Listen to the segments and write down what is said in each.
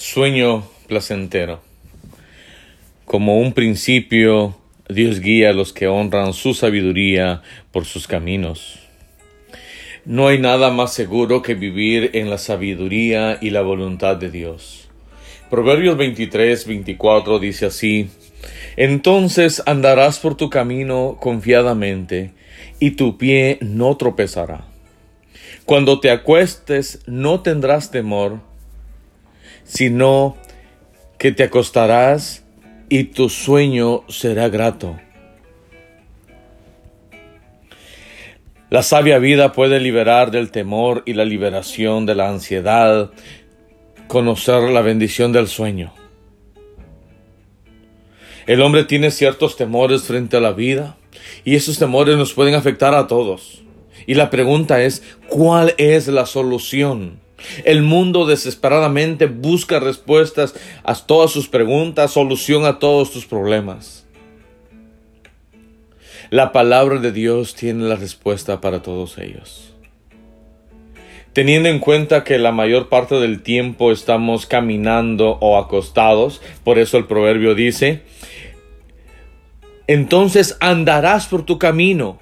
Sueño placentero. Como un principio, Dios guía a los que honran su sabiduría por sus caminos. No hay nada más seguro que vivir en la sabiduría y la voluntad de Dios. Proverbios 23, 24 dice así, Entonces andarás por tu camino confiadamente, y tu pie no tropezará. Cuando te acuestes no tendrás temor, sino que te acostarás y tu sueño será grato. La sabia vida puede liberar del temor y la liberación de la ansiedad, conocer la bendición del sueño. El hombre tiene ciertos temores frente a la vida y esos temores nos pueden afectar a todos. Y la pregunta es, ¿cuál es la solución? El mundo desesperadamente busca respuestas a todas sus preguntas, solución a todos tus problemas. La palabra de Dios tiene la respuesta para todos ellos. Teniendo en cuenta que la mayor parte del tiempo estamos caminando o acostados, por eso el proverbio dice, entonces andarás por tu camino.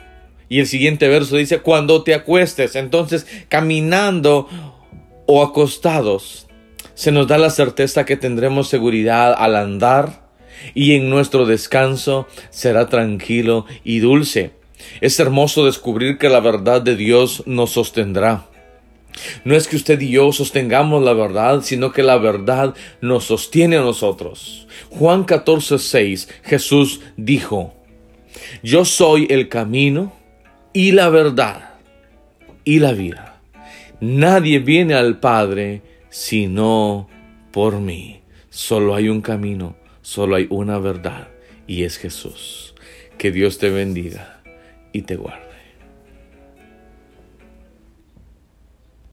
Y el siguiente verso dice, cuando te acuestes, entonces caminando o acostados, se nos da la certeza que tendremos seguridad al andar y en nuestro descanso será tranquilo y dulce. Es hermoso descubrir que la verdad de Dios nos sostendrá. No es que usted y yo sostengamos la verdad, sino que la verdad nos sostiene a nosotros. Juan 14, 6, Jesús dijo, Yo soy el camino y la verdad y la vida. Nadie viene al Padre sino por mí. Solo hay un camino, solo hay una verdad y es Jesús. Que Dios te bendiga y te guarde.